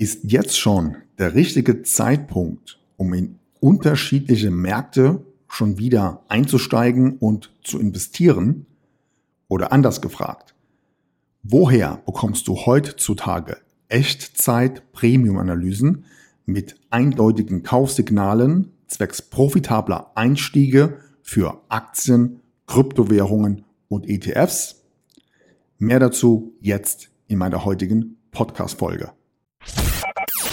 Ist jetzt schon der richtige Zeitpunkt, um in unterschiedliche Märkte schon wieder einzusteigen und zu investieren? Oder anders gefragt, woher bekommst du heutzutage Echtzeit-Premium-Analysen mit eindeutigen Kaufsignalen zwecks profitabler Einstiege für Aktien, Kryptowährungen und ETFs? Mehr dazu jetzt in meiner heutigen Podcast-Folge.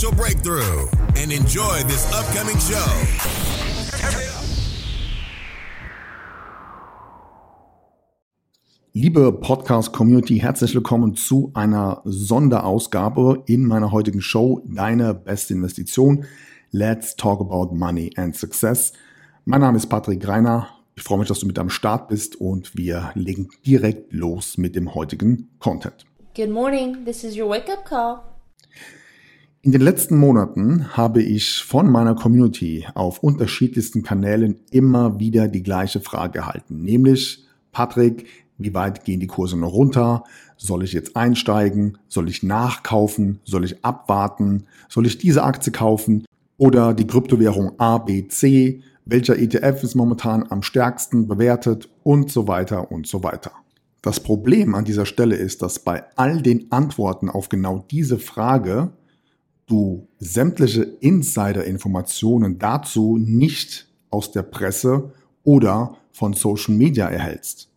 breakthrough and enjoy this upcoming show. Liebe Podcast-Community, herzlich willkommen zu einer Sonderausgabe in meiner heutigen Show Deine beste Investition. Let's talk about money and success. Mein Name ist Patrick Greiner. Ich freue mich, dass du mit am Start bist und wir legen direkt los mit dem heutigen Content. Good morning, this is your wake-up call. In den letzten Monaten habe ich von meiner Community auf unterschiedlichsten Kanälen immer wieder die gleiche Frage erhalten, nämlich Patrick, wie weit gehen die Kurse noch runter? Soll ich jetzt einsteigen? Soll ich nachkaufen? Soll ich abwarten? Soll ich diese Aktie kaufen? Oder die Kryptowährung A, B, C? Welcher ETF ist momentan am stärksten bewertet? Und so weiter und so weiter. Das Problem an dieser Stelle ist, dass bei all den Antworten auf genau diese Frage du sämtliche Insider-Informationen dazu nicht aus der Presse oder von Social Media erhältst.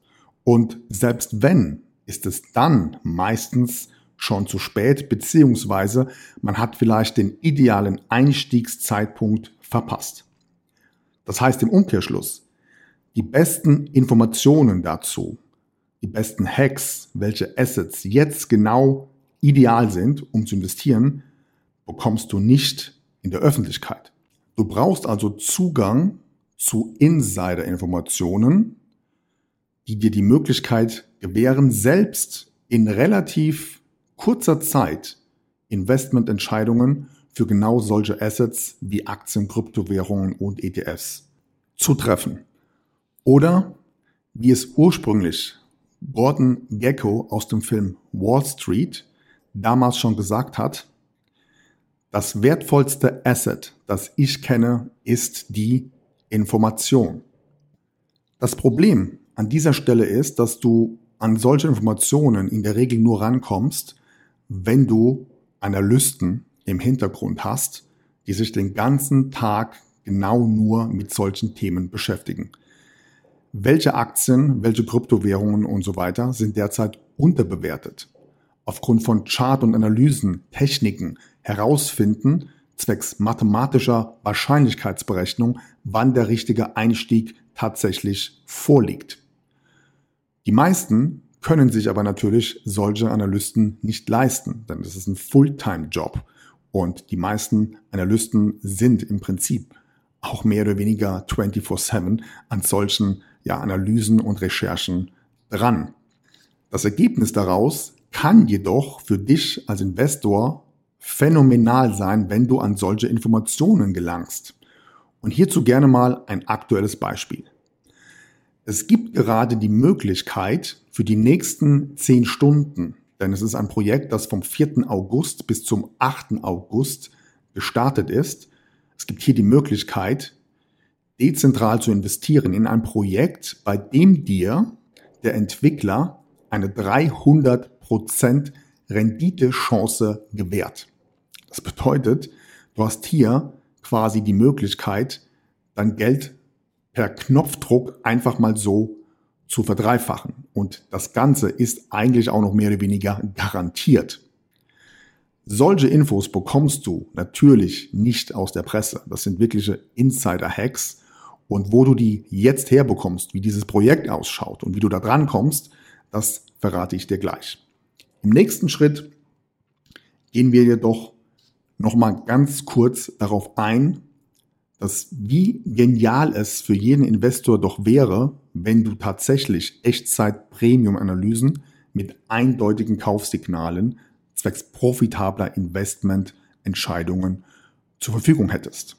Und selbst wenn, ist es dann meistens schon zu spät, beziehungsweise man hat vielleicht den idealen Einstiegszeitpunkt verpasst. Das heißt im Umkehrschluss, die besten Informationen dazu, die besten Hacks, welche Assets jetzt genau ideal sind, um zu investieren, bekommst du nicht in der Öffentlichkeit. Du brauchst also Zugang zu Insider-Informationen, die dir die Möglichkeit gewähren, selbst in relativ kurzer Zeit Investmententscheidungen für genau solche Assets wie Aktien, Kryptowährungen und ETFs zu treffen. Oder wie es ursprünglich Gordon Gecko aus dem Film Wall Street damals schon gesagt hat, das wertvollste Asset, das ich kenne, ist die Information. Das Problem an dieser Stelle ist, dass du an solche Informationen in der Regel nur rankommst, wenn du Analysten im Hintergrund hast, die sich den ganzen Tag genau nur mit solchen Themen beschäftigen. Welche Aktien, welche Kryptowährungen und so weiter sind derzeit unterbewertet? Aufgrund von Chart- und Analysen, Techniken, herausfinden, zwecks mathematischer Wahrscheinlichkeitsberechnung, wann der richtige Einstieg tatsächlich vorliegt. Die meisten können sich aber natürlich solche Analysten nicht leisten, denn das ist ein Fulltime-Job. Und die meisten Analysten sind im Prinzip auch mehr oder weniger 24-7 an solchen ja, Analysen und Recherchen dran. Das Ergebnis daraus kann jedoch für dich als Investor phänomenal sein, wenn du an solche Informationen gelangst. Und hierzu gerne mal ein aktuelles Beispiel. Es gibt gerade die Möglichkeit für die nächsten zehn Stunden, denn es ist ein Projekt, das vom 4. August bis zum 8. August gestartet ist. Es gibt hier die Möglichkeit, dezentral zu investieren in ein Projekt, bei dem dir der Entwickler eine 300% Renditechance gewährt. Das bedeutet, du hast hier quasi die Möglichkeit, dein Geld per Knopfdruck einfach mal so zu verdreifachen. Und das Ganze ist eigentlich auch noch mehr oder weniger garantiert. Solche Infos bekommst du natürlich nicht aus der Presse. Das sind wirkliche Insider-Hacks. Und wo du die jetzt herbekommst, wie dieses Projekt ausschaut und wie du da dran kommst, das verrate ich dir gleich. Im nächsten Schritt gehen wir jedoch nochmal ganz kurz darauf ein, dass wie genial es für jeden Investor doch wäre, wenn du tatsächlich Echtzeit-Premium-Analysen mit eindeutigen Kaufsignalen zwecks profitabler Investmententscheidungen zur Verfügung hättest.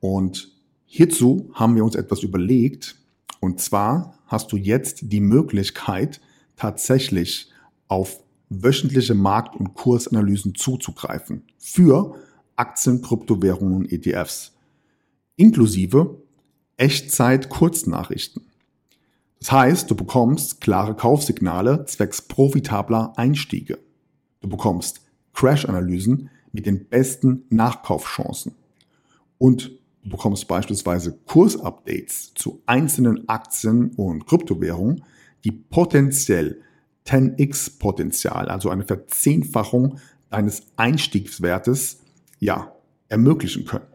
Und hierzu haben wir uns etwas überlegt. Und zwar hast du jetzt die Möglichkeit, tatsächlich auf wöchentliche Markt- und Kursanalysen zuzugreifen für Aktien, Kryptowährungen und ETFs, inklusive Echtzeit-Kurznachrichten. Das heißt, du bekommst klare Kaufsignale zwecks profitabler Einstiege. Du bekommst Crash-Analysen mit den besten Nachkaufchancen. Und du bekommst beispielsweise Kursupdates zu einzelnen Aktien und Kryptowährungen, die potenziell 10x Potenzial, also eine Verzehnfachung deines Einstiegswertes, ja, ermöglichen können.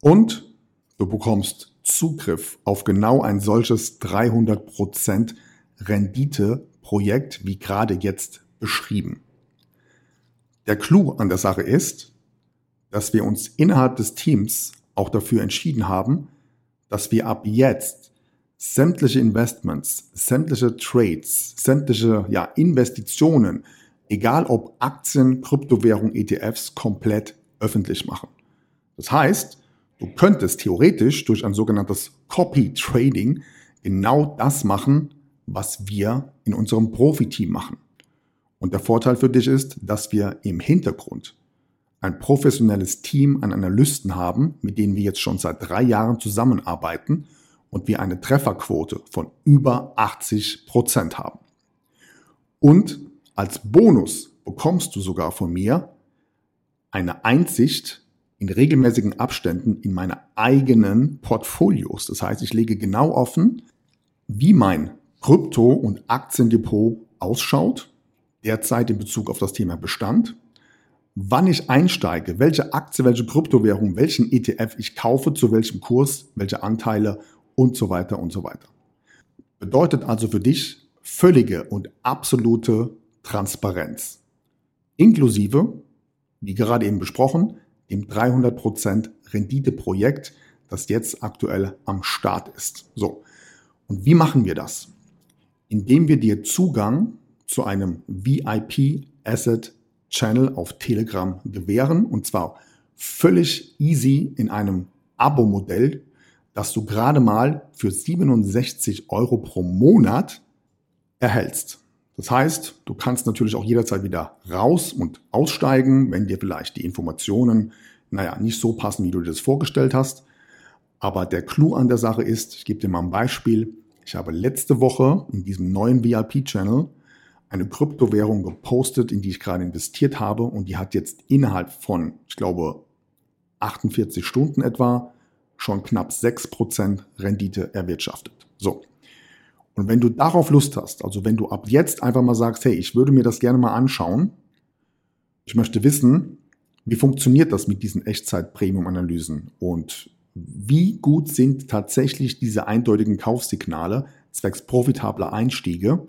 Und du bekommst Zugriff auf genau ein solches 300% Rendite-Projekt, wie gerade jetzt beschrieben. Der Clou an der Sache ist, dass wir uns innerhalb des Teams auch dafür entschieden haben, dass wir ab jetzt sämtliche Investments, sämtliche Trades, sämtliche ja, Investitionen, egal ob Aktien, Kryptowährung, ETFs, komplett öffentlich machen. Das heißt, du könntest theoretisch durch ein sogenanntes Copy Trading genau das machen, was wir in unserem Profiteam machen. Und der Vorteil für dich ist, dass wir im Hintergrund ein professionelles Team an Analysten haben, mit denen wir jetzt schon seit drei Jahren zusammenarbeiten und wir eine Trefferquote von über 80 Prozent haben. Und als Bonus bekommst du sogar von mir eine Einsicht in regelmäßigen Abständen in meine eigenen Portfolios. Das heißt, ich lege genau offen, wie mein Krypto- und Aktiendepot ausschaut derzeit in Bezug auf das Thema Bestand, wann ich einsteige, welche Aktie, welche Kryptowährung, welchen ETF ich kaufe, zu welchem Kurs, welche Anteile und so weiter und so weiter. Bedeutet also für dich völlige und absolute Transparenz. Inklusive, wie gerade eben besprochen, dem 300% Renditeprojekt, das jetzt aktuell am Start ist. So. Und wie machen wir das? Indem wir dir Zugang zu einem VIP Asset Channel auf Telegram gewähren und zwar völlig easy in einem Abo-Modell, das du gerade mal für 67 Euro pro Monat erhältst. Das heißt, du kannst natürlich auch jederzeit wieder raus und aussteigen, wenn dir vielleicht die Informationen, naja, nicht so passen, wie du dir das vorgestellt hast. Aber der Clou an der Sache ist, ich gebe dir mal ein Beispiel. Ich habe letzte Woche in diesem neuen VIP-Channel eine Kryptowährung gepostet, in die ich gerade investiert habe und die hat jetzt innerhalb von, ich glaube, 48 Stunden etwa schon knapp 6% Rendite erwirtschaftet. So. Und wenn du darauf Lust hast, also wenn du ab jetzt einfach mal sagst, hey, ich würde mir das gerne mal anschauen, ich möchte wissen, wie funktioniert das mit diesen Echtzeit-Premium-Analysen und wie gut sind tatsächlich diese eindeutigen Kaufsignale zwecks profitabler Einstiege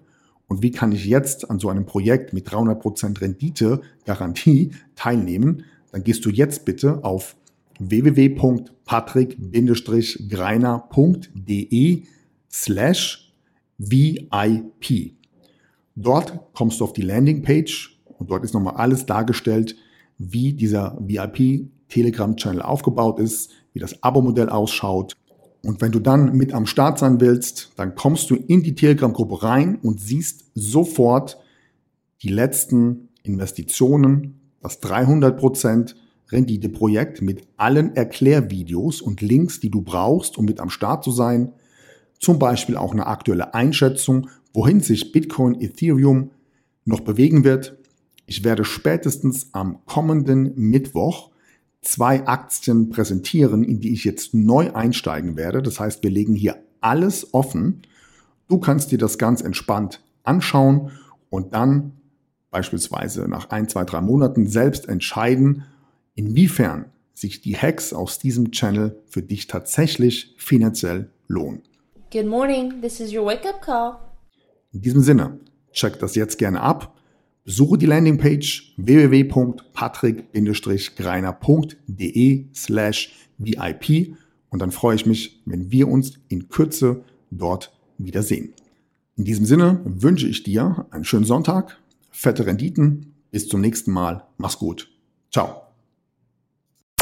und wie kann ich jetzt an so einem Projekt mit 300% Rendite Garantie teilnehmen? Dann gehst du jetzt bitte auf www.patrick-greiner.de slash VIP. Dort kommst du auf die Landingpage und dort ist nochmal alles dargestellt, wie dieser VIP Telegram Channel aufgebaut ist, wie das Abo-Modell ausschaut, und wenn du dann mit am Start sein willst, dann kommst du in die Telegram-Gruppe rein und siehst sofort die letzten Investitionen, das 300% Rendite-Projekt mit allen Erklärvideos und Links, die du brauchst, um mit am Start zu sein. Zum Beispiel auch eine aktuelle Einschätzung, wohin sich Bitcoin, Ethereum noch bewegen wird. Ich werde spätestens am kommenden Mittwoch zwei Aktien präsentieren, in die ich jetzt neu einsteigen werde. Das heißt, wir legen hier alles offen. Du kannst dir das ganz entspannt anschauen und dann beispielsweise nach ein, zwei, drei Monaten selbst entscheiden, inwiefern sich die Hacks aus diesem Channel für dich tatsächlich finanziell lohnen. Good morning, this is your wake-up call. In diesem Sinne, check das jetzt gerne ab Besuche die Landingpage www.patrick-greiner.de slash VIP und dann freue ich mich, wenn wir uns in Kürze dort wiedersehen. In diesem Sinne wünsche ich dir einen schönen Sonntag, fette Renditen, bis zum nächsten Mal, mach's gut, ciao.